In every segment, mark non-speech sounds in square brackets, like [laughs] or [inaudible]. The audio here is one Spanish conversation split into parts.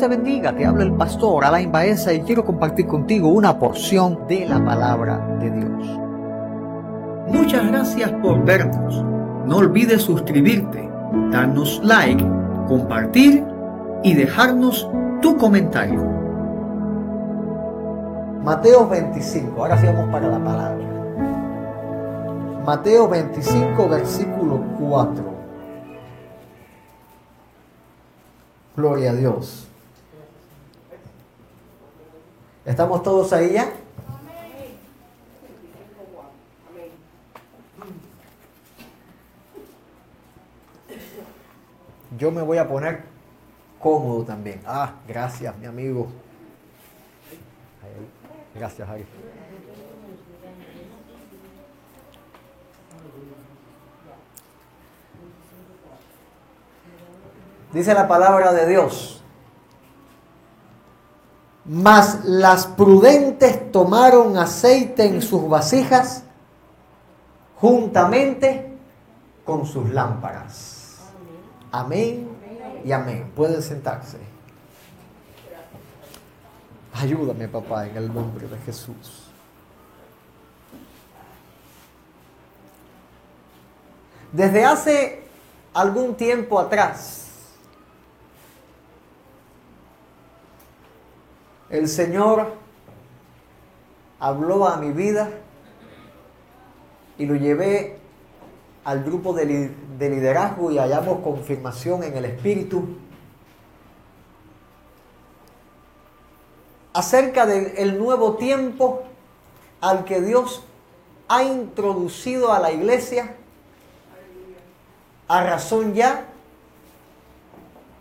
te bendiga, te habla el pastor Alain Baeza y quiero compartir contigo una porción de la palabra de Dios. Muchas gracias por vernos. No olvides suscribirte, darnos like, compartir y dejarnos tu comentario. Mateo 25, ahora sí vamos para la palabra. Mateo 25, versículo 4. Gloria a Dios. ¿Estamos todos ahí ya? Yo me voy a poner cómodo también. Ah, gracias, mi amigo. Gracias, Ari. Dice la palabra de Dios. Mas las prudentes tomaron aceite en sus vasijas juntamente con sus lámparas. Amén y amén. Pueden sentarse. Ayúdame, papá, en el nombre de Jesús. Desde hace algún tiempo atrás, el Señor habló a mi vida y lo llevé al grupo de, liderazgo y hallamos confirmación en el Espíritu acerca del nuevo tiempo al que Dios ha introducido a la iglesia a razón ya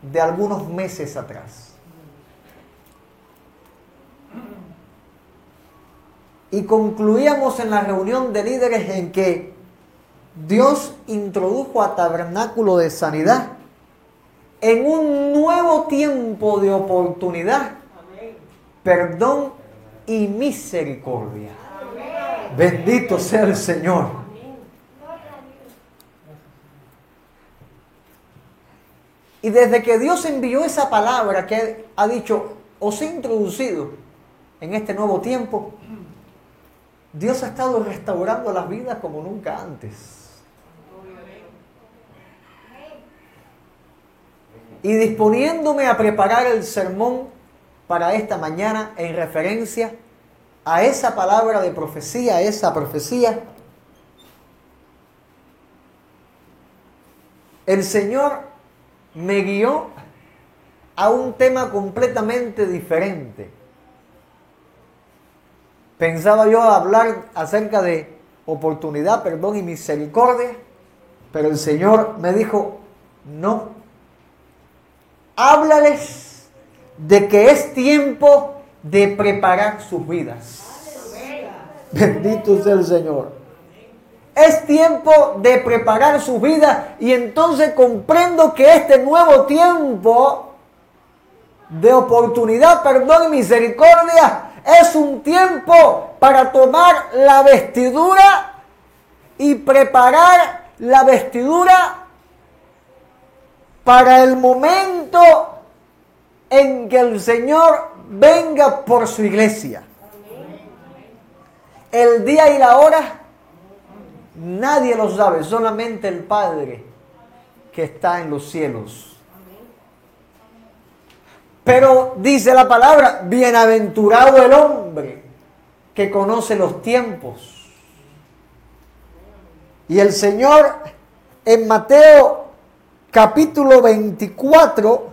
de algunos meses atrás. Y concluíamos en la reunión de líderes en que Dios introdujo a Tabernáculo de Sanidad en un nuevo tiempo de oportunidad, perdón y misericordia. Bendito sea el Señor. Y desde que Dios envió esa palabra que ha dicho, os he introducido en este nuevo tiempo, Dios ha estado restaurando las vidas como nunca antes. Y disponiéndome a preparar el sermón para esta mañana en referencia a esa palabra de profecía, a esa profecía, el Señor me guió a un tema completamente diferente Pensaba yo hablar acerca de oportunidad, perdón y misericordia, pero el Señor me dijo, no, háblales de que es tiempo de preparar sus vidas. Bendito sea el Señor. Es tiempo de preparar sus vidas y entonces comprendo que este nuevo tiempo de oportunidad, perdón y misericordia es un tiempo para tomar la vestidura y preparar la vestidura para el momento en que el Señor venga por su iglesia. El día y la hora nadie lo sabe, solamente el Padre que está en los cielos. Pero dice la palabra, bienaventurado el hombre que conoce los tiempos. Y el Señor en Mateo capítulo 24,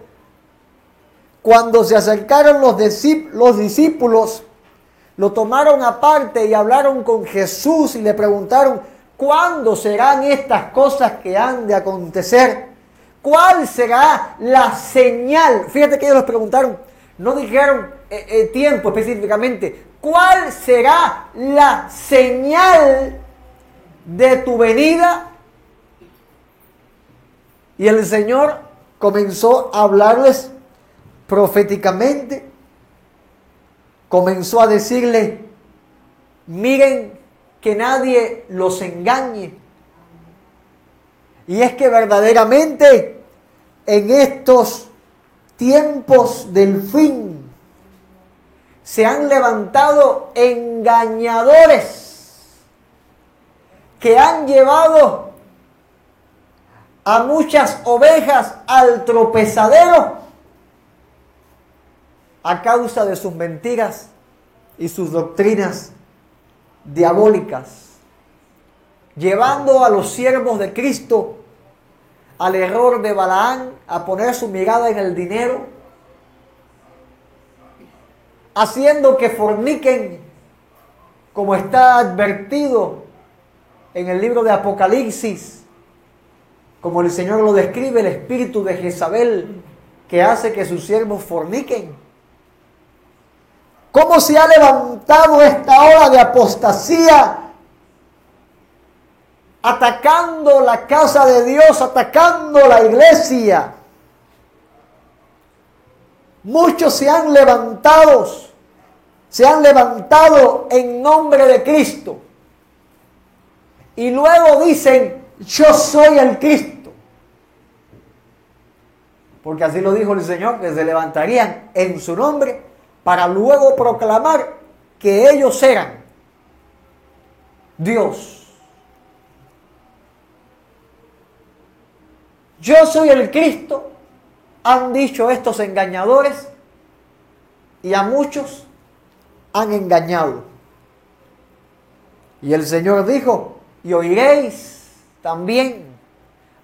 cuando se acercaron los, los discípulos, lo tomaron aparte y hablaron con Jesús y le preguntaron, ¿cuándo serán estas cosas que han de acontecer? ¿Cuál será la señal? Fíjate que ellos les preguntaron, no dijeron eh, eh, tiempo específicamente. ¿Cuál será la señal de tu venida? Y el Señor comenzó a hablarles proféticamente. Comenzó a decirle, miren que nadie los engañe. Y es que verdaderamente en estos tiempos del fin se han levantado engañadores que han llevado a muchas ovejas al tropezadero a causa de sus mentiras y sus doctrinas diabólicas, llevando a los siervos de Cristo al error de Balaán, a poner su mirada en el dinero, haciendo que forniquen, como está advertido en el libro de Apocalipsis, como el Señor lo describe, el espíritu de Jezabel que hace que sus siervos forniquen. ¿Cómo se ha levantado esta ola de apostasía atacando la casa de Dios, atacando la iglesia? Muchos se han levantado, se han levantado en nombre de Cristo. Y luego dicen, yo soy el Cristo. Porque así lo dijo el Señor, que se levantarían en su nombre para luego proclamar que ellos eran Dios. Yo soy el Cristo, han dicho estos engañadores y a muchos han engañado. Y el Señor dijo, y oiréis también,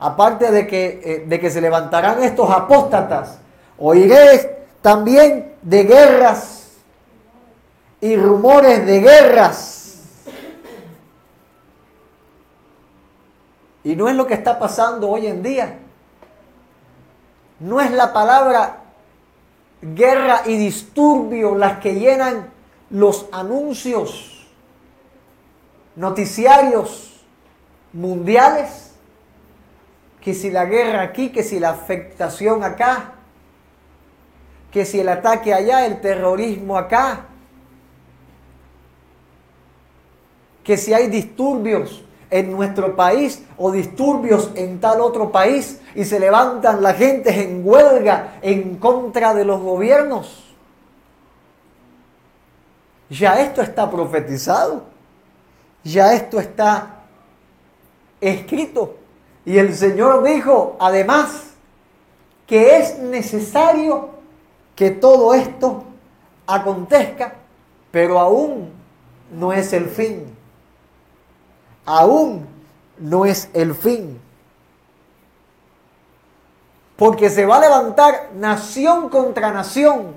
aparte de que, eh, de que se levantarán estos apóstatas, oiréis también de guerras y rumores de guerras. Y no es lo que está pasando hoy en día. No es la palabra guerra y disturbio las que llenan los anuncios noticiarios mundiales. Que si la guerra aquí, que si la afectación acá, que si el ataque allá, el terrorismo acá, que si hay disturbios en nuestro país o disturbios en tal otro país y se levantan la gente en huelga en contra de los gobiernos. Ya esto está profetizado, ya esto está escrito. Y el Señor dijo, además, que es necesario que todo esto acontezca, pero aún no es el fin. Aún no es el fin. Porque se va a levantar nación contra nación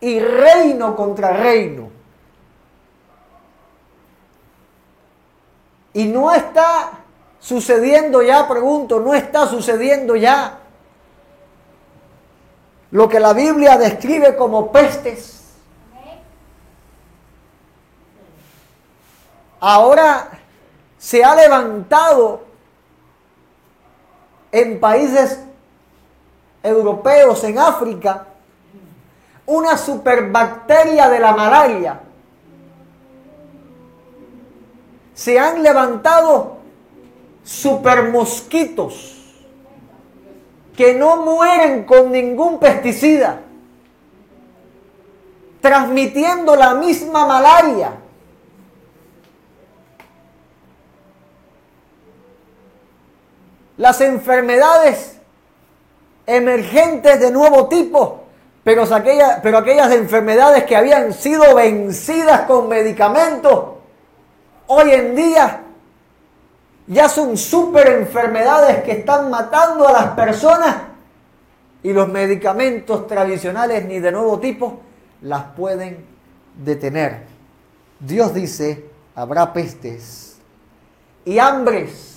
y reino contra reino. Y no está sucediendo ya, pregunto, no está sucediendo ya lo que la Biblia describe como pestes. Ahora se ha levantado en países europeos, en África, una superbacteria de la malaria. Se han levantado supermosquitos que no mueren con ningún pesticida, transmitiendo la misma malaria. Las enfermedades emergentes de nuevo tipo, pero aquellas, enfermedades que habían sido vencidas con medicamentos, hoy en día ya son super enfermedades que están matando a las personas y los medicamentos tradicionales ni de nuevo tipo las pueden detener. Dios dice, habrá pestes y hambres.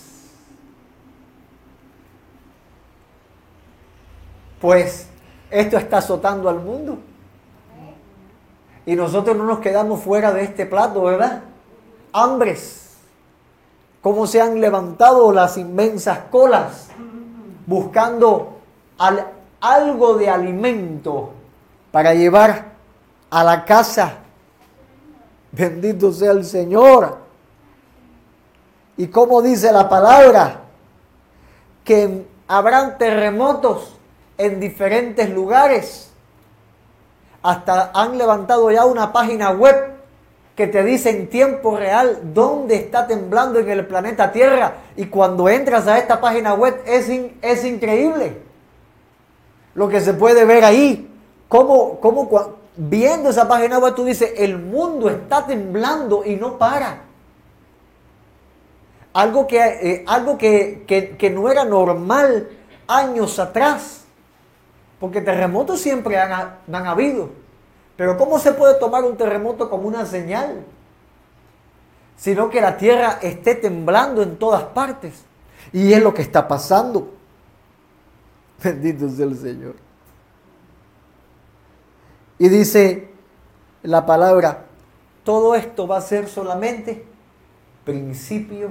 Pues esto está azotando al mundo. Y nosotros no nos quedamos fuera de este plato, ¿verdad? Hambres cómo se han levantado las inmensas colas buscando algo de alimento para llevar a la casa. Bendito sea el Señor. Y como dice la palabra, que habrán terremotos en diferentes lugares. Hasta han levantado ya una página web que te dice en tiempo real dónde está temblando en el planeta Tierra. Y cuando entras a esta página web es, es increíble lo que se puede ver ahí. Cómo, cómo viendo esa página web tú dices, el mundo está temblando y no para. Algo que, eh, algo que, que, no era normal años atrás. Porque terremotos siempre han, habido. Pero ¿cómo se puede tomar un terremoto como una señal? Sino que la tierra esté temblando en todas partes. Y es lo que está pasando. [laughs] Bendito sea el Señor. Y dice la palabra, todo esto va a ser solamente principio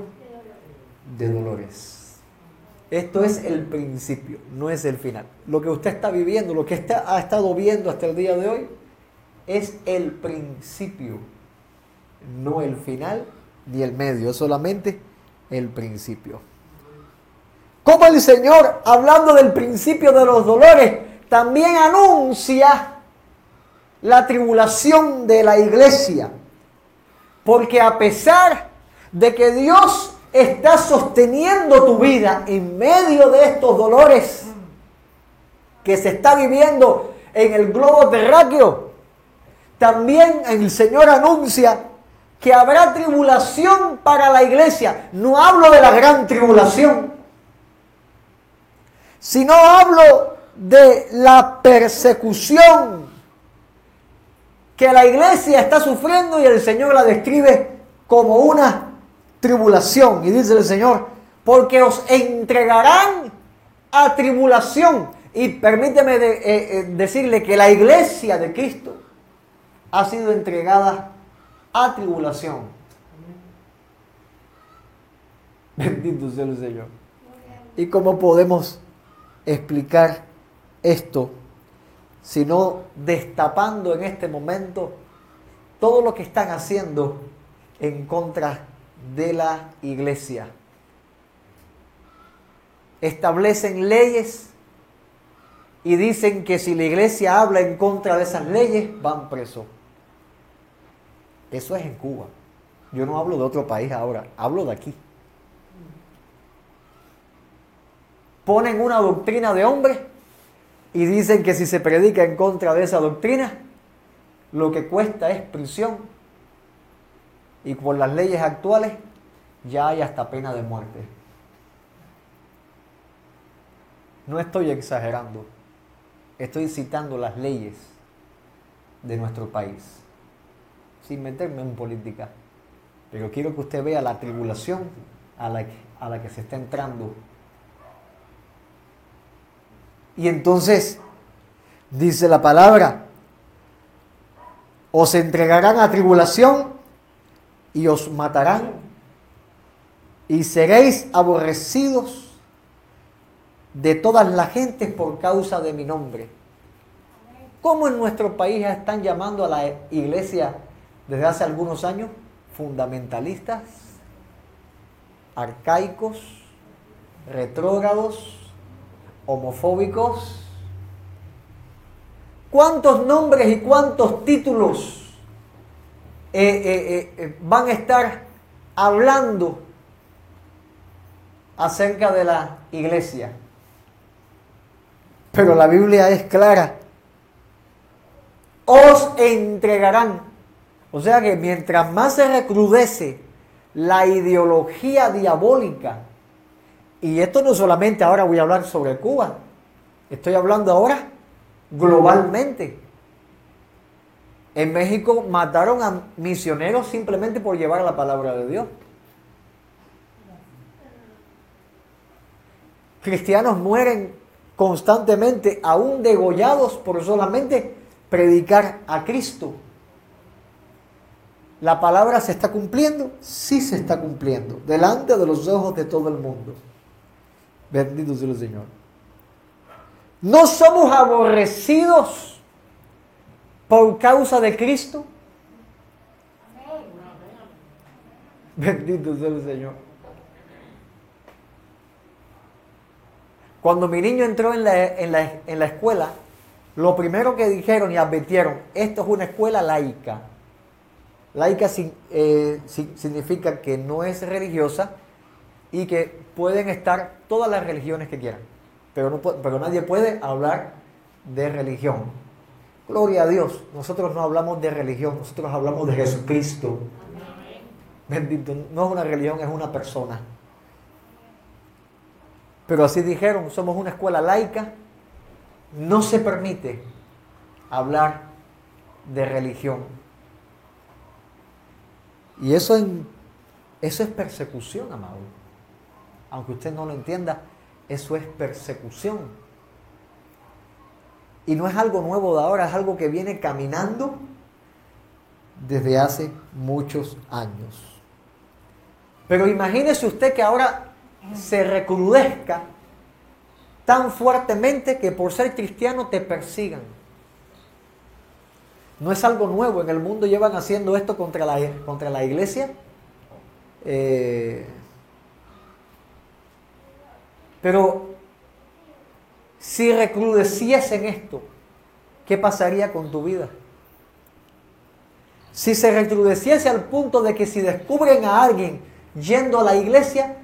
de dolores. Esto es el principio, no es el final. Lo que usted está viviendo, lo que usted ha estado viendo hasta el día de hoy, es el principio, no el final ni el medio, es solamente el principio. Como el Señor, hablando del principio de los dolores, también anuncia la tribulación de la iglesia. Porque a pesar de que Dios está sosteniendo tu vida en medio de estos dolores que se está viviendo en el globo terráqueo, también el Señor anuncia que habrá tribulación para la iglesia. No hablo de la gran tribulación, sino hablo de la persecución que la iglesia está sufriendo y el Señor la describe como una tribulación. Y dice el Señor, porque os entregarán a tribulación. Y permíteme eh, eh, decirle que la iglesia de Cristo ha sido entregada a tribulación. Bendito sea el Señor. ¿Y cómo podemos explicar esto? Sino destapando en este momento todo lo que están haciendo en contra de la iglesia. Establecen leyes y dicen que si la iglesia habla en contra de esas leyes, van presos. Eso es en Cuba. Yo no hablo de otro país ahora, hablo de aquí. Ponen una doctrina de hombre y dicen que si se predica en contra de esa doctrina, lo que cuesta es prisión. Y por las leyes actuales ya hay hasta pena de muerte. No estoy exagerando, estoy citando las leyes de nuestro país sin meterme en política. Pero quiero que usted vea la tribulación a la que, a la que se está entrando. Y entonces, dice la palabra, os entregarán a tribulación y os matarán y seréis aborrecidos de todas las gentes por causa de mi nombre. ¿Cómo en nuestro país están llamando a la iglesia desde hace algunos años fundamentalistas, arcaicos, retrógrados, homofóbicos. ¿Cuántos nombres y cuántos títulos eh, eh, eh, van a estar hablando acerca de la iglesia? Pero la Biblia es clara. Os entregarán o sea que mientras más se recrudece la ideología diabólica, y esto no solamente ahora voy a hablar sobre Cuba, estoy hablando ahora globalmente. En México mataron a misioneros simplemente por llevar la palabra de Dios. Cristianos mueren constantemente, aún degollados por solamente predicar a Cristo. ¿La palabra se está cumpliendo? Sí se está cumpliendo, delante de los ojos de todo el mundo. Bendito sea el Señor. No somos aborrecidos por causa de Cristo. Bendito sea el Señor. Cuando mi niño entró en la, en la escuela, lo primero que dijeron y advirtieron, esto es una escuela laica. Laica eh, significa que no es religiosa y que pueden estar todas las religiones que quieran, pero, no, pero nadie puede hablar de religión. Gloria a Dios, nosotros no hablamos de religión, nosotros hablamos de Jesucristo. Bendito, no es una religión, es una persona. Pero así dijeron, somos una escuela laica, no se permite hablar de religión. Y eso, eso es persecución, amado. Aunque usted no lo entienda, eso es persecución. Y no es algo nuevo de ahora, es algo que viene caminando desde hace muchos años. Pero imagínese usted que ahora se recrudezca tan fuertemente que por ser cristiano te persigan. No es algo nuevo, en el mundo llevan haciendo esto contra la, contra la iglesia. Eh, pero si recrudeciesen esto, ¿qué pasaría con tu vida? Si se recrudeciese al punto de que si descubren a alguien yendo a la iglesia,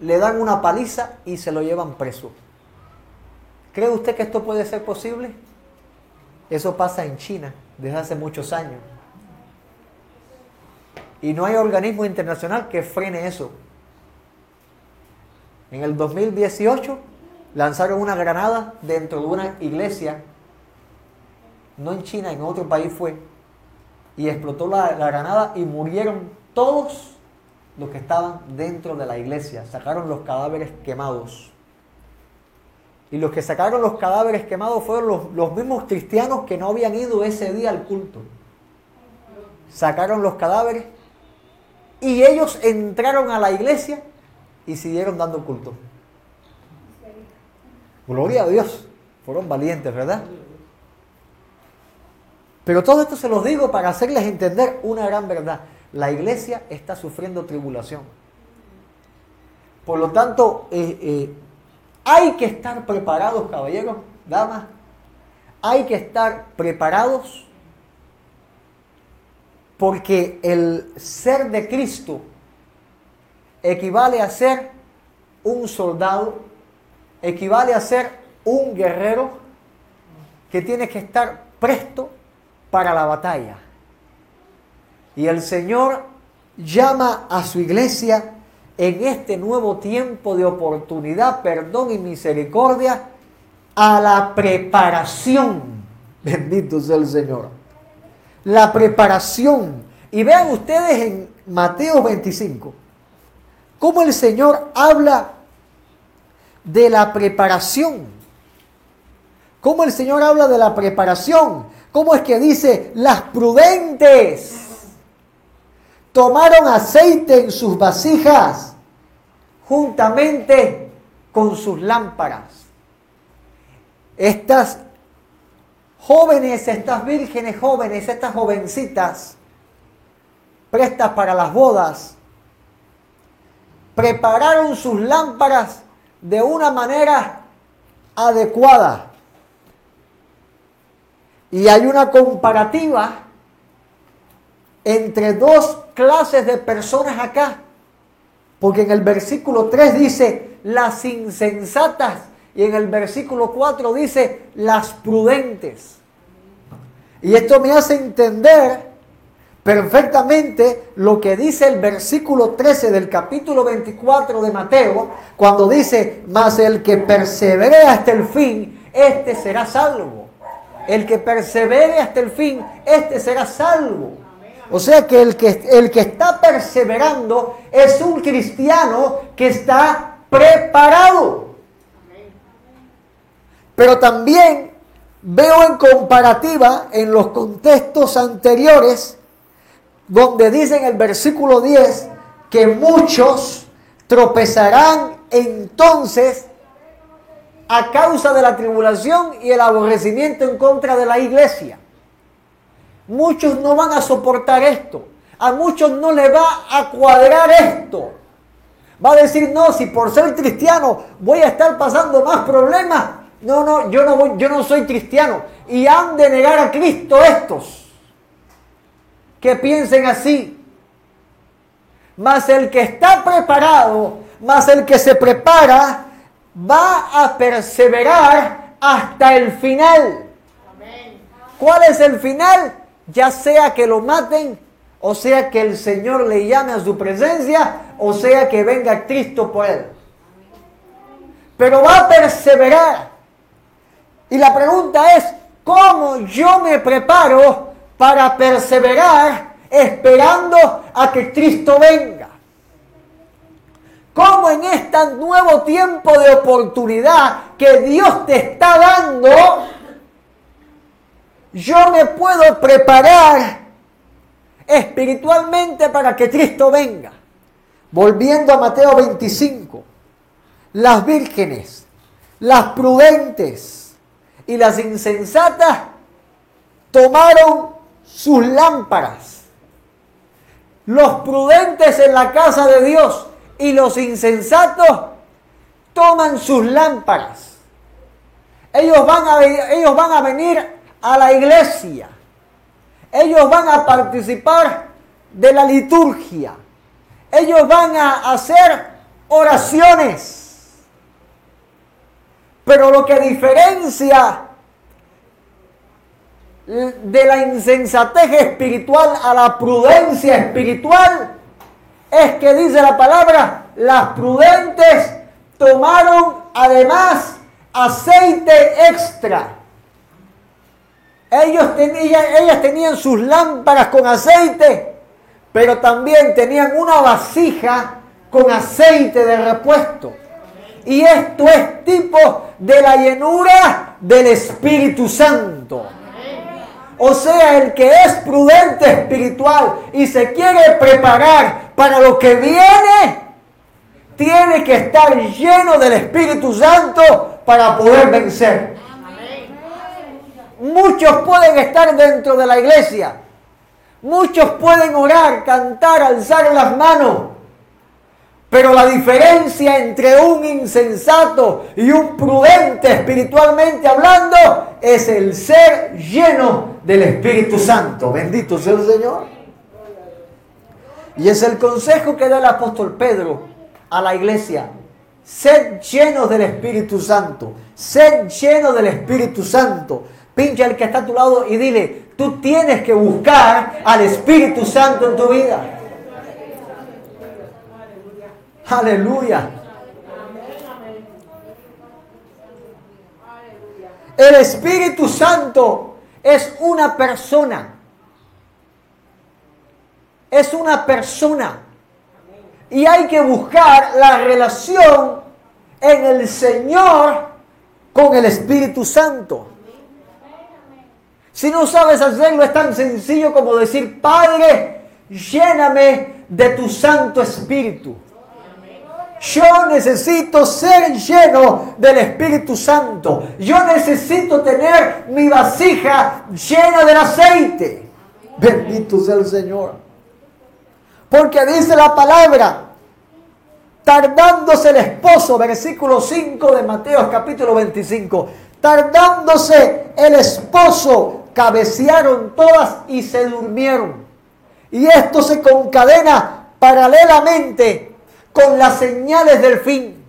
le dan una paliza y se lo llevan preso. ¿Cree usted que esto puede ser posible? Eso pasa en China desde hace muchos años. Y no hay organismo internacional que frene eso. En el 2018 lanzaron una granada dentro de una iglesia, no en China, en otro país fue, y explotó la, la granada y murieron todos los que estaban dentro de la iglesia. Sacaron los cadáveres quemados. Y los que sacaron los cadáveres quemados fueron los, mismos cristianos que no habían ido ese día al culto. Sacaron los cadáveres y ellos entraron a la iglesia y siguieron dando culto. Gloria a Dios. Fueron valientes, ¿verdad? Pero todo esto se los digo para hacerles entender una gran verdad la iglesia está sufriendo tribulación. Por lo tanto, eh, eh, hay que estar preparados, caballeros, damas. Hay que estar preparados porque el ser de Cristo equivale a ser un soldado, equivale a ser un guerrero que tiene que estar presto para la batalla. Y el Señor llama a su iglesia en este nuevo tiempo de oportunidad, perdón y misericordia a la preparación. [laughs] Bendito sea el Señor. La preparación. Y vean ustedes en Mateo 25, cómo el Señor habla de la preparación. Cómo el Señor habla de la preparación. Cómo es que dice las prudentes tomaron aceite en sus vasijas juntamente con sus lámparas. Estas jóvenes, estas vírgenes jóvenes, estas jovencitas, prestas para las bodas, prepararon sus lámparas de una manera adecuada. Y hay una comparativa entre dos clases de personas acá. Porque en el versículo 3 dice las insensatas y en el versículo 4 dice las prudentes. Y esto me hace entender perfectamente lo que dice el versículo 13 del capítulo 24 de Mateo, cuando dice, mas el que persevere hasta el fin, este será salvo. El que persevere hasta el fin, este será salvo. O sea que el, que el que está perseverando es un cristiano que está preparado. Pero también veo en comparativa en los contextos anteriores, donde dice en el versículo 10 que muchos tropezarán entonces a causa de la tribulación y el aborrecimiento en contra de la iglesia. Muchos no van a soportar esto. A muchos no le va a cuadrar esto. Va a decir, no, si por ser cristiano voy a estar pasando más problemas. No, no, yo no, voy, yo no soy cristiano. Y han de negar a Cristo estos que piensen así. Mas el que está preparado, más el que se prepara, va a perseverar hasta el final. ¿Cuál es el final? Ya sea que lo maten, o sea que el Señor le llame a su presencia, o sea que venga Cristo por él. Pero va a perseverar. Y la pregunta es, ¿cómo yo me preparo para perseverar esperando a que Cristo venga? ¿Cómo en este nuevo tiempo de oportunidad que Dios te está dando, yo me puedo preparar espiritualmente para que Cristo venga? Volviendo a Mateo 25, las vírgenes, las prudentes y las insensatas tomaron sus lámparas. Los prudentes en la casa de Dios y los insensatos toman sus lámparas. Ellos van a, ellos van a venir a la iglesia. Ellos van a participar de la liturgia ellos van a hacer oraciones. Pero lo que diferencia de la insensatez espiritual a la prudencia espiritual es que dice la palabra, las prudentes tomaron además aceite extra. Ellos tenían, ellas tenían sus lámparas con aceite pero también tenían una vasija con aceite de repuesto. Y esto es tipo de la llenura del Espíritu Santo. O sea, el que es prudente espiritual y se quiere preparar para lo que viene, tiene que estar lleno del Espíritu Santo para poder vencer. Muchos pueden estar dentro de la iglesia, Muchos pueden orar, cantar, alzar las manos. Pero la diferencia entre un insensato y un prudente espiritualmente hablando es el ser lleno del Espíritu Santo. Bendito sea el Señor. Y es el consejo que da el apóstol Pedro a la iglesia. Sed llenos del Espíritu Santo. Sed llenos del Espíritu Santo. Pincha al que está a tu lado y dile, Tú tienes que buscar al Espíritu Santo en tu vida. Aleluya. El Espíritu Santo es una persona. Es una persona. Y hay que buscar la relación en el Señor con el Espíritu Santo. Si no sabes hacerlo, es tan sencillo como decir, Padre, lléname de tu Santo Espíritu. Yo necesito ser lleno del Espíritu Santo. Yo necesito tener mi vasija llena del aceite. Bendito sea el Señor. Porque dice la palabra, tardándose el esposo, versículo 5 de Mateo capítulo 25, tardándose el esposo cabecearon todas y se durmieron. Y esto se concadena paralelamente con las señales del fin.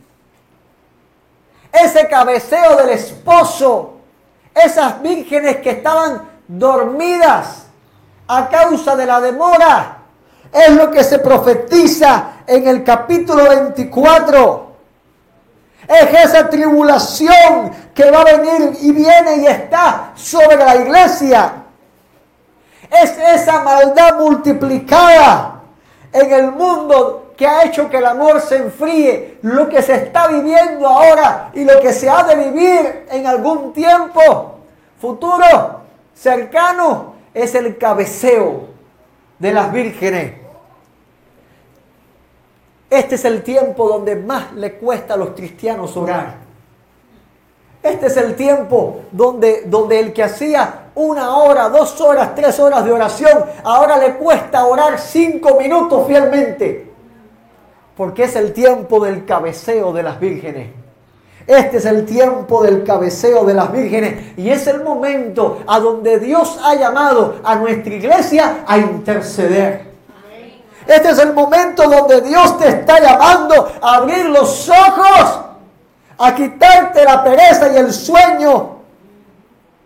Ese cabeceo del esposo, esas vírgenes que estaban dormidas a causa de la demora, es lo que se profetiza en el capítulo 24 es esa tribulación que va a venir y viene y está sobre la iglesia. Es esa maldad multiplicada en el mundo que ha hecho que el amor se enfríe. Lo que se está viviendo ahora y lo que se ha de vivir en algún tiempo futuro cercano es el cabeceo de las vírgenes este es el tiempo donde más le cuesta a los cristianos orar. Este es el tiempo donde, donde el que hacía una hora, dos horas, tres horas de oración, ahora le cuesta orar cinco minutos fielmente. Porque es el tiempo del cabeceo de las vírgenes. Este es el tiempo del cabeceo de las vírgenes y es el momento a donde Dios ha llamado a nuestra iglesia a interceder. Este es el momento donde Dios te está llamando a abrir los ojos, a quitarte la pereza y el sueño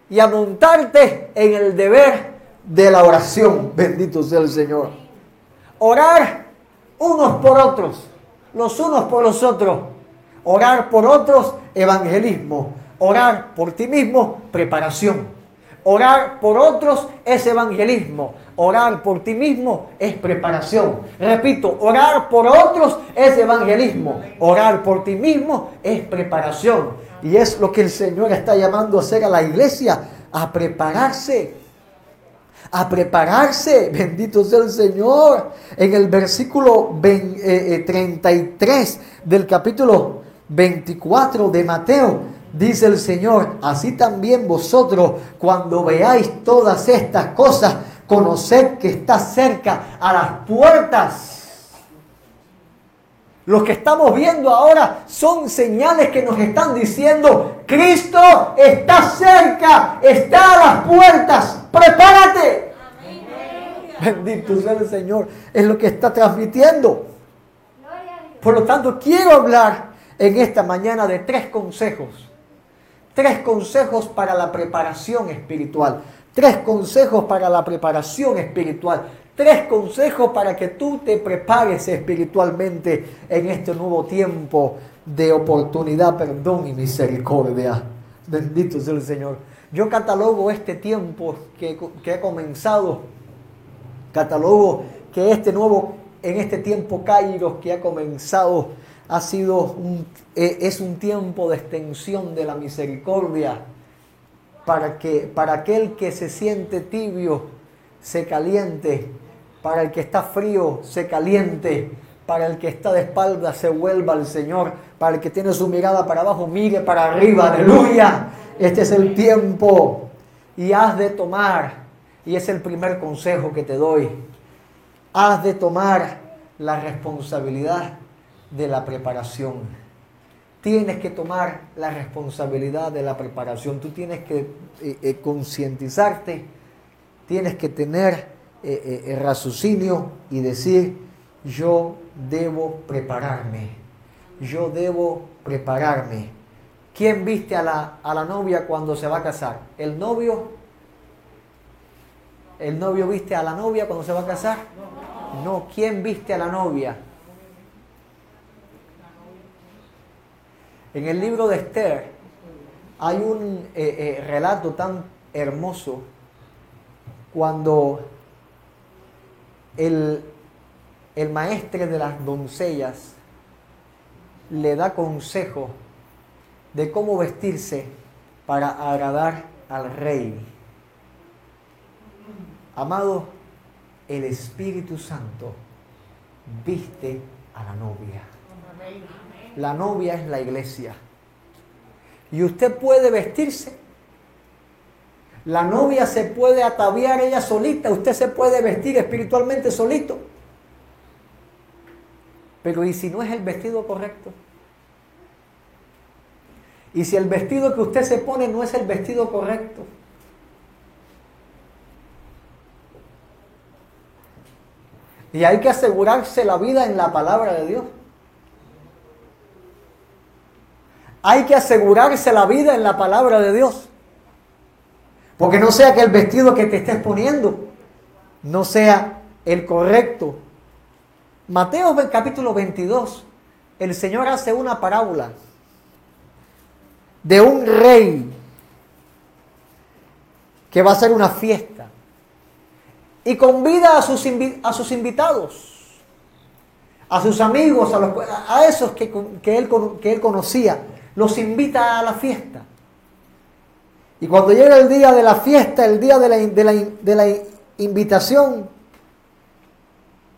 y a montarte en el deber de la oración. Bendito sea el Señor. Orar unos por otros, los unos por los otros. Orar por otros, evangelismo. Orar por ti mismo, preparación. Orar por otros es evangelismo. Orar por ti mismo es preparación. Repito, orar por otros es evangelismo. Orar por ti mismo es preparación. Y es lo que el Señor está llamando a hacer a la iglesia, a prepararse a prepararse. Bendito sea el Señor. En el versículo 33 eh, eh, del capítulo 24 de Mateo, dice el Señor, así también vosotros, cuando veáis todas estas cosas, conoced que está cerca a las puertas. Los que estamos viendo ahora son señales que nos están diciendo, Cristo está cerca, está a las puertas, prepárate. Bendito sea el Señor, es lo que está transmitiendo. Por lo tanto, quiero hablar en esta mañana de tres consejos. Tres consejos para la preparación espiritual. Tres consejos para la preparación espiritual. Tres consejos para que tú te prepares espiritualmente en este nuevo tiempo de oportunidad, perdón y misericordia. Bendito sea el Señor. Yo catalogo este tiempo que, que ha comenzado, catalogo que este nuevo, en este tiempo Kairos que ha comenzado, ha sido un, e, es un tiempo de extensión de la misericordia para que para aquel que se siente tibio se caliente para el que está frío se caliente, para el que está de espalda se vuelva al Señor, para el que tiene su mirada para abajo mire para arriba, aleluya. Este es el tiempo. Y has de tomar, y es el primer consejo que te doy, has de tomar la responsabilidad de la preparación. Tienes que tomar la responsabilidad de la preparación. Tú tienes que eh, eh, concientizarte, tienes que tener eh, eh, raciocinio y decir, yo debo prepararme, yo debo prepararme. ¿Quién viste a la, a la novia cuando se va a casar? ¿El novio? ¿El novio viste a la novia cuando se va a casar? No, ¿quién viste a la novia? En el libro de Esther hay un eh, relato tan hermoso cuando el, el maestre de las doncellas le da consejo de cómo vestirse para agradar al rey. Amado, el Espíritu Santo viste a la novia. La novia es la iglesia. Y usted puede vestirse la novia se puede ataviar ella solita, usted se puede vestir espiritualmente solito. Pero ¿y si no es el vestido correcto? ¿Y si el vestido que usted se pone no es el vestido correcto? Y hay que asegurarse la vida en la palabra de Dios. Hay que asegurarse la vida en la palabra de Dios. Porque no sea que el vestido que te estés poniendo no sea el correcto. Mateo capítulo 22, el Señor hace una parábola de un rey que va a hacer una fiesta y convida a sus, a sus invitados, a sus amigos, a, los, a esos que, que, él, que él conocía, los invita a la fiesta. Y cuando llega el día de la fiesta, el día de la, invitación,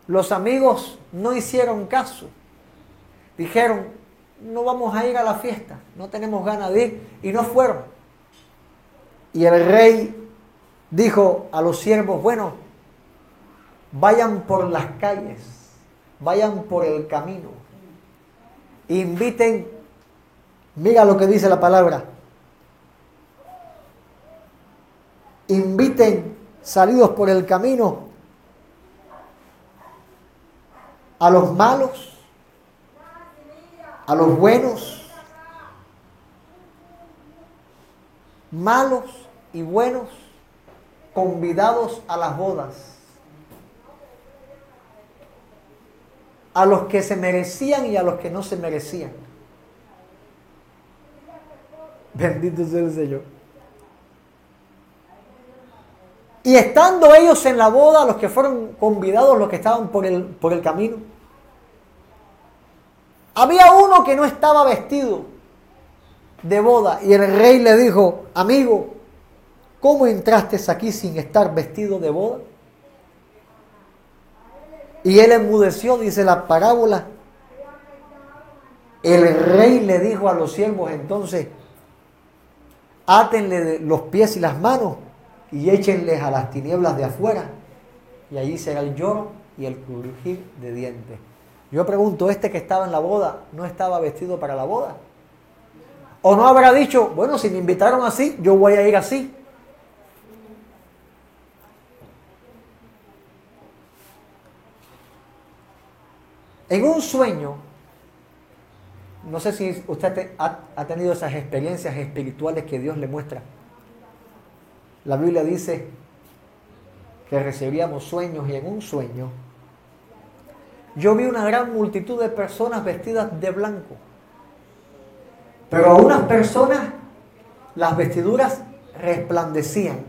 los amigos no hicieron caso. Dijeron, no vamos a ir a la fiesta, no tenemos ganas de ir, y no fueron. Y el rey dijo a los siervos, bueno, vayan por las calles, vayan por el camino inviten, mira lo que dice la palabra, inviten salidos por el camino a los malos, a los buenos, malos y buenos, convidados a las bodas, a los que se merecían y a los que no se merecían. Bendito sea el Señor. Y estando ellos en la boda, los que fueron convidados, los que estaban por el, por el camino, había uno que no estaba vestido de boda y el rey le dijo, amigo, ¿cómo entraste aquí sin estar vestido de boda? Y él enmudeció, dice la parábola. El rey le dijo a los siervos entonces, átenle los pies y las manos y échenles a las tinieblas de afuera, y allí será el lloro y el crujir de dientes. Yo pregunto, ¿este que estaba en la boda no estaba vestido para la boda? ¿O no habrá dicho, bueno, si me invitaron así, yo voy a ir así? En un sueño, no sé si usted ha, tenido esas experiencias espirituales que Dios le muestra. La Biblia dice que recibíamos sueños y en un sueño yo vi una gran multitud de personas vestidas de blanco. Pero a unas personas las vestiduras resplandecían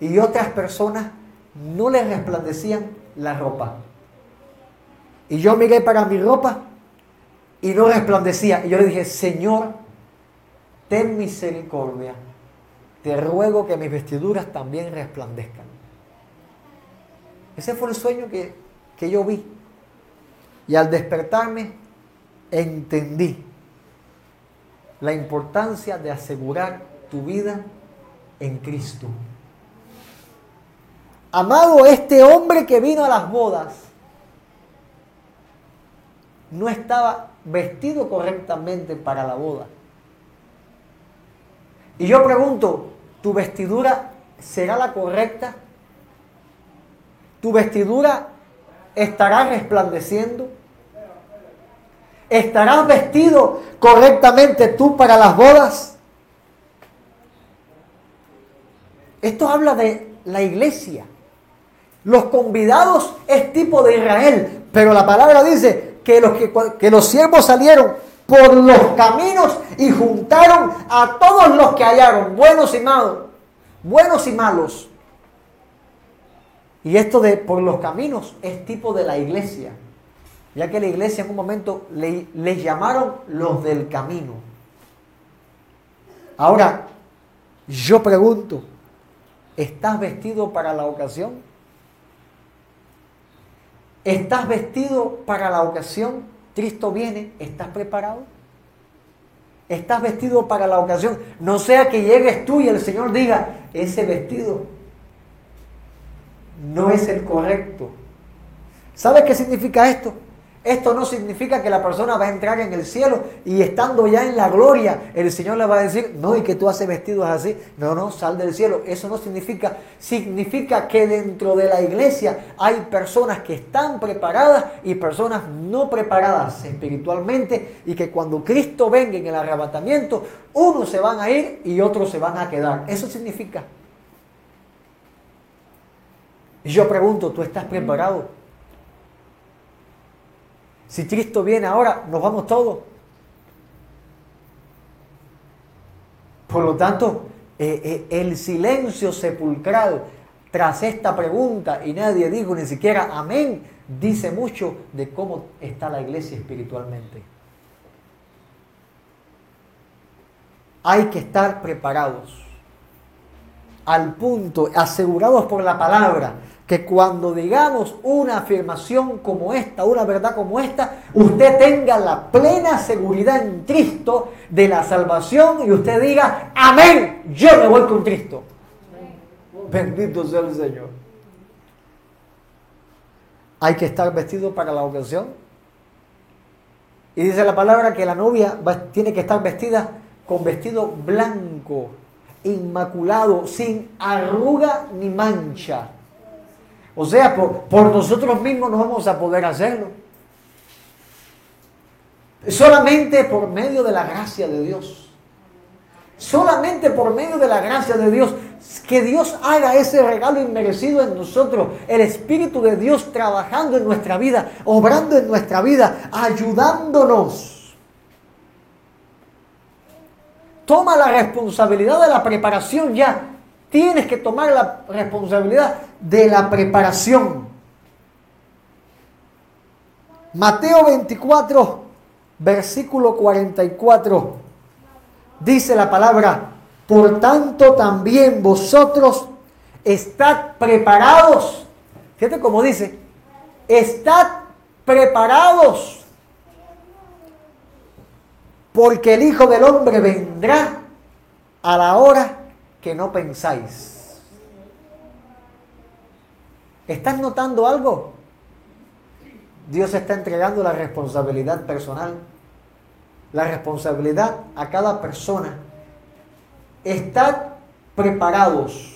y otras personas no les resplandecían la ropa. Y yo miré para mi ropa y no resplandecía. Y yo le dije, Señor, ten misericordia te ruego que mis vestiduras también resplandezcan. Ese fue el sueño que, que yo vi. Y al despertarme, entendí la importancia de asegurar tu vida en Cristo. Amado, este hombre que vino a las bodas no estaba vestido correctamente para la boda. Y yo pregunto, ¿Tu vestidura será la correcta? ¿Tu vestidura estará resplandeciendo? ¿Estarás vestido correctamente tú para las bodas? Esto habla de la iglesia. Los convidados es tipo de Israel, pero la palabra dice que los, que, que los siervos salieron por los caminos y juntaron a todos los que hallaron, buenos y malos, buenos y malos. Y esto de por los caminos es tipo de la iglesia, ya que la iglesia en un momento le, les llamaron los del camino. Ahora, yo pregunto, ¿estás vestido para la ocasión? ¿Estás vestido para la ocasión? Cristo viene, ¿estás preparado? ¿Estás vestido para la ocasión? No sea que llegues tú y el Señor diga, ese vestido no es el correcto. ¿Sabes qué significa esto? Esto no significa que la persona va a entrar en el cielo y estando ya en la gloria, el Señor le va a decir, no, y que tú haces vestidos así. No, no, sal del cielo. Eso no significa, significa que dentro de la iglesia hay personas que están preparadas y personas no preparadas espiritualmente y que cuando Cristo venga en el arrebatamiento, unos se van a ir y otros se van a quedar. Eso significa. Y yo pregunto, ¿tú estás preparado? Si Cristo viene ahora, nos vamos todos. Por lo tanto, eh, eh, el silencio sepulcral tras esta pregunta y nadie dijo ni siquiera amén, dice mucho de cómo está la iglesia espiritualmente. Hay que estar preparados al punto, asegurados por la palabra, que cuando digamos una afirmación como esta, una verdad como esta, usted tenga la plena seguridad en Cristo de la salvación y usted diga, amén, yo me voy con Cristo. Bendito sea el Señor. Hay que estar vestido para la ocasión. Y dice la palabra que la novia tiene que estar vestida con vestido blanco, inmaculado, sin arruga ni mancha. O sea, por, por nosotros mismos no vamos a poder hacerlo. Solamente por medio de la gracia de Dios. Solamente por medio de la gracia de Dios. Que Dios haga ese regalo inmerecido en nosotros. El Espíritu de Dios trabajando en nuestra vida, obrando en nuestra vida, ayudándonos. Toma la responsabilidad de la preparación ya. Tienes que tomar la responsabilidad de la preparación. Mateo 24, versículo 44, dice la palabra, por tanto también vosotros estad preparados. Fíjate cómo dice, estad preparados, porque el Hijo del Hombre vendrá a la hora que no pensáis. ¿Estás notando algo? Dios está entregando la responsabilidad personal, la responsabilidad a cada persona. Estad preparados.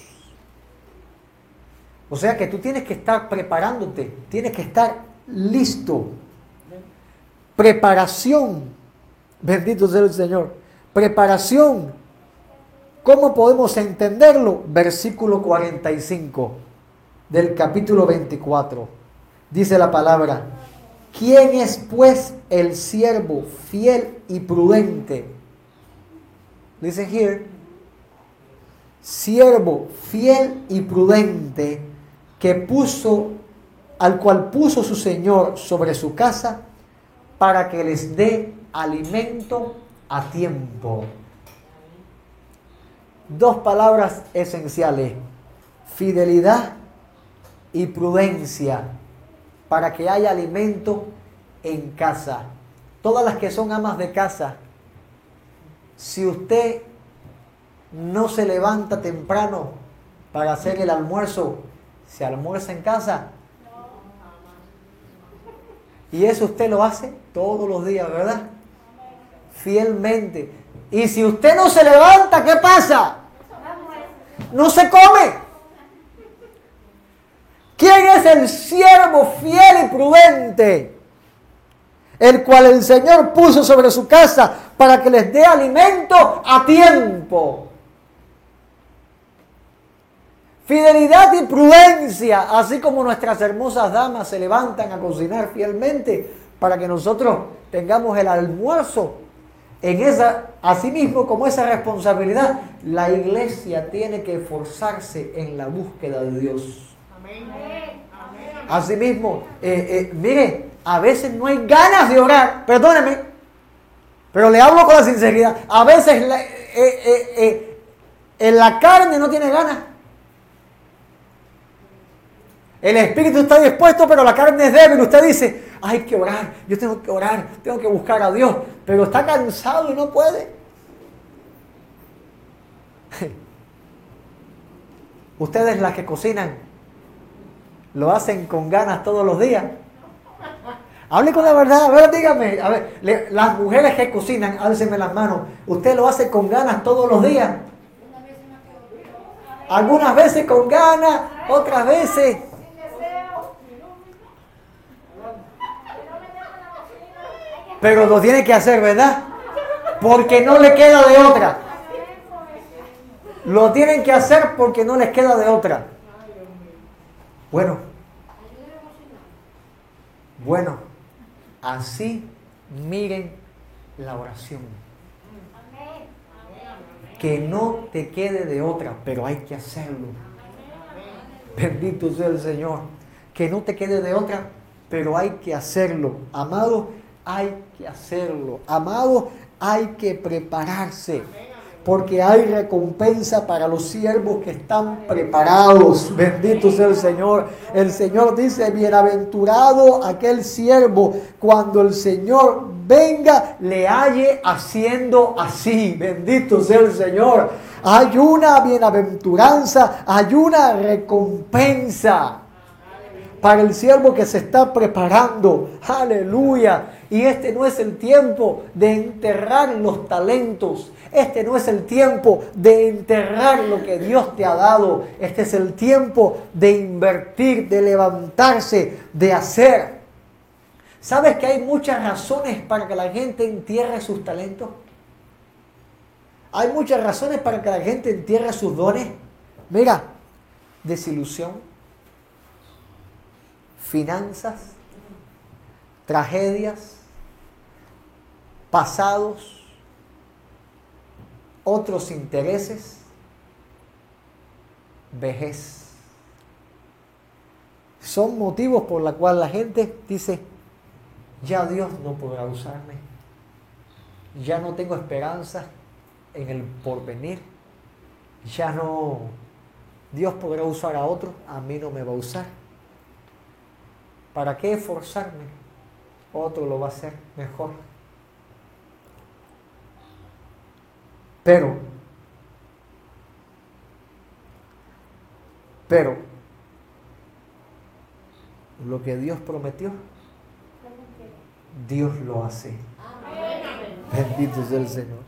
O sea que tú tienes que estar preparándote, tienes que estar listo. Preparación. Bendito sea el Señor. Preparación. ¿Cómo podemos entenderlo? Versículo 45 del capítulo 24. Dice la palabra, ¿quién es pues el siervo fiel y prudente? Dice here, siervo fiel y prudente que puso, al cual puso su Señor sobre su casa para que les dé alimento a tiempo. Dos palabras esenciales, fidelidad y prudencia para que haya alimento en casa. Todas las que son amas de casa, si usted no se levanta temprano para hacer el almuerzo, se almuerza en casa. Y eso usted lo hace todos los días, ¿verdad? Fielmente. Y si usted no se levanta, ¿qué pasa? No se come. ¿Quién es el siervo fiel y prudente? El cual el Señor puso sobre su casa para que les dé alimento a tiempo. Fidelidad y prudencia, así como nuestras hermosas damas se levantan a cocinar fielmente para que nosotros tengamos el almuerzo. En esa, asimismo como esa responsabilidad, la iglesia tiene que esforzarse en la búsqueda de Dios. Asimismo, eh, eh, mire, a veces no hay ganas de orar, perdóneme, pero le hablo con la sinceridad. A veces eh, en la carne no tiene ganas. El espíritu está dispuesto, pero la carne es débil. Usted dice, hay que orar, yo tengo que orar, tengo que buscar a Dios, pero está cansado y no puede. [laughs] Ustedes las que cocinan, lo hacen con ganas todos los días. Hable con la verdad, a ver, dígame, a ver, las mujeres que cocinan, álceme las manos, ¿usted lo hace con ganas todos los días? Algunas veces con ganas, otras veces. Pero lo tiene que hacer, ¿verdad? Porque no le queda de otra. Lo tienen que hacer porque no les queda de otra. Bueno, bueno, así miren la oración. Que no te quede de otra, pero hay que hacerlo. Bendito sea el Señor. Que no te quede de otra, pero hay que hacerlo. Amado, hay que hacerlo. Amado, hay que prepararse porque hay recompensa para los siervos que están preparados. Bendito sea el Señor. El Señor dice, bienaventurado aquel siervo cuando el Señor venga, le halle haciendo así. Bendito sea el Señor. Hay una bienaventuranza, hay una recompensa. para el siervo que se está preparando. Aleluya. Y este no es el tiempo de enterrar los talentos. Este no es el tiempo de enterrar lo que Dios te ha dado. Este es el tiempo de invertir, de levantarse, de hacer. ¿Sabes que hay muchas razones para que la gente entierre sus talentos? Hay muchas razones para que la gente entierre sus dones. Mira, desilusión, finanzas, tragedias, pasados, otros intereses, vejez. Son motivos por los cuales la gente dice, ya Dios no podrá usarme, ya no tengo esperanza en el porvenir, ya no, Dios podrá usar a otro, a mí no me va a usar. ¿Para qué esforzarme? Otro lo va a hacer mejor. Pero, pero, lo que Dios prometió, Dios lo hace. Bendito sea el Señor.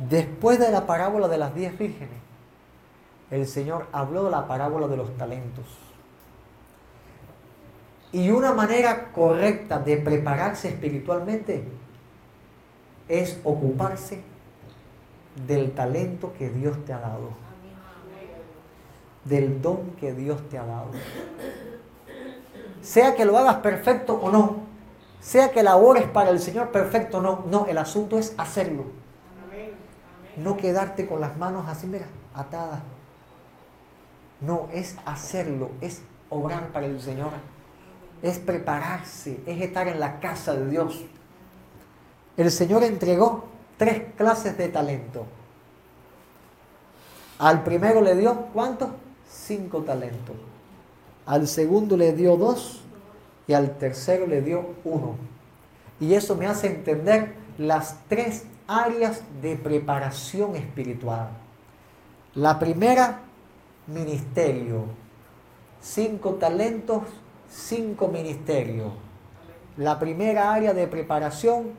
Después de la parábola de las diez vírgenes, el Señor habló de la parábola de los talentos. Y una manera correcta de prepararse espiritualmente es ocuparse del talento que Dios te ha dado, del don que Dios te ha dado. Sea que lo hagas perfecto o no, sea que labores para el Señor perfecto o no, no, el asunto es hacerlo. No quedarte con las manos así, mira, atadas. No, es hacerlo, es obrar para el Señor, es prepararse, es estar en la casa de Dios el Señor entregó tres clases de talento. Al primero le dio, ¿cuánto? Cinco talentos. Al segundo le dio dos y al tercero le dio uno. Y eso me hace entender las tres áreas de preparación espiritual. La primera, ministerio. Cinco talentos, cinco ministerios. La primera área de preparación,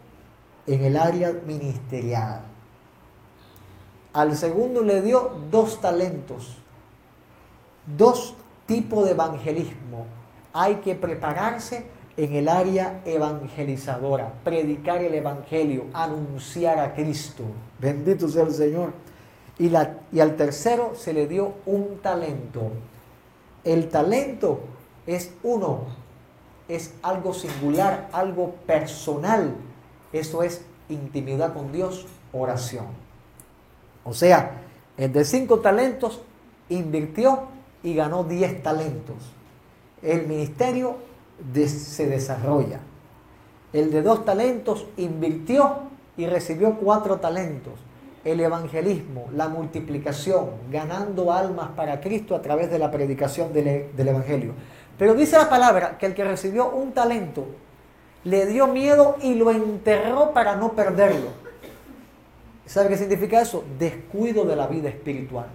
en el área ministerial. Al segundo le dio dos talentos, dos tipos de evangelismo. Hay que prepararse en el área evangelizadora, predicar el evangelio, anunciar a Cristo. Bendito sea el Señor. Y, la, y al tercero se le dio un talento. El talento es uno, es algo singular, algo personal eso es intimidad con Dios, oración. O sea, el de cinco talentos invirtió y ganó diez talentos. El ministerio se desarrolla. El de dos talentos invirtió y recibió cuatro talentos. El evangelismo, la multiplicación, ganando almas para Cristo a través de la predicación del, Evangelio. Pero dice la palabra que el que recibió un talento le dio miedo y lo enterró para no perderlo. ¿Sabe qué significa eso? Descuido de la vida espiritual.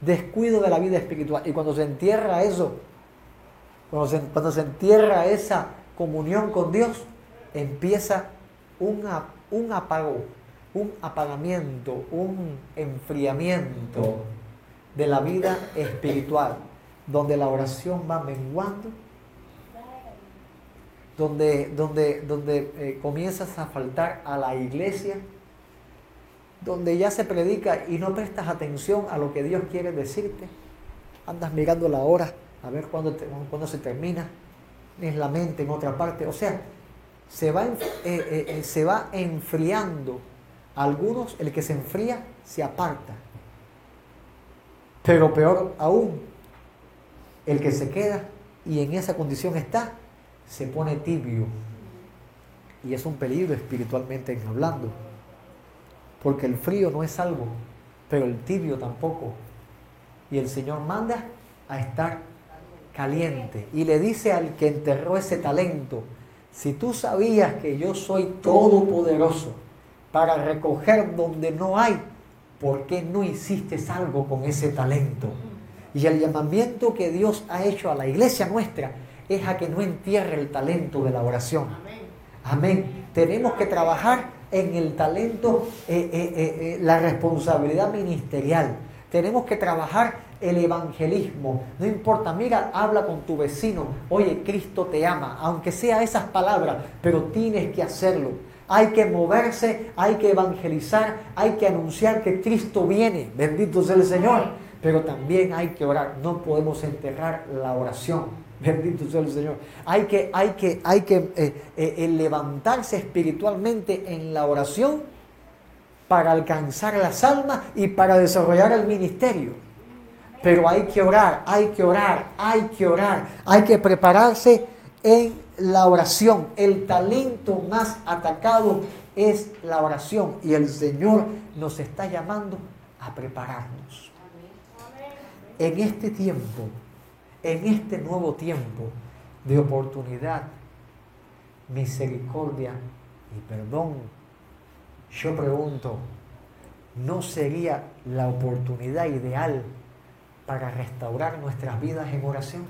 Descuido de la vida espiritual. Y cuando se entierra eso, cuando se, cuando se entierra esa comunión con Dios, empieza un, un apago, un apagamiento, un enfriamiento de la vida espiritual, donde la oración va menguando donde, donde, donde eh, comienzas a faltar a la iglesia, donde ya se predica y no prestas atención a lo que Dios quiere decirte, andas mirando la hora a ver cuándo, se termina, es la mente en otra parte, o sea, se va, eh, eh, se va enfriando. Algunos, el que se enfría, se aparta. Pero peor aún, el que se queda y en esa condición está, se pone tibio. Y es un peligro espiritualmente hablando. Porque el frío no es algo, pero el tibio tampoco. Y el Señor manda a estar caliente. Y le dice al que enterró ese talento, si tú sabías que yo soy todopoderoso para recoger donde no hay, ¿por qué no hiciste algo con ese talento? Y el llamamiento que Dios ha hecho a la iglesia nuestra es a que no entierre el talento de la oración. Amén. Tenemos que trabajar en el talento, eh, eh, eh, la responsabilidad ministerial. Tenemos que trabajar el evangelismo. No importa, mira, habla con tu vecino. Oye, Cristo te ama, aunque sea esas palabras, pero tienes que hacerlo. Hay que moverse, hay que evangelizar, hay que anunciar que Cristo viene. Bendito sea el Señor. Pero también hay que orar. No podemos enterrar la oración. [laughs] Bendito sea el Señor. Hay que, hay que, hay que eh, eh, levantarse espiritualmente en la oración para alcanzar las almas y para desarrollar el ministerio. Pero hay que orar, hay que orar, hay que orar, hay que prepararse en la oración. El talento más atacado es la oración y el Señor nos está llamando a prepararnos. En este tiempo en este nuevo tiempo de oportunidad, misericordia y perdón, yo pregunto, ¿no sería la oportunidad ideal para restaurar nuestras vidas en oración?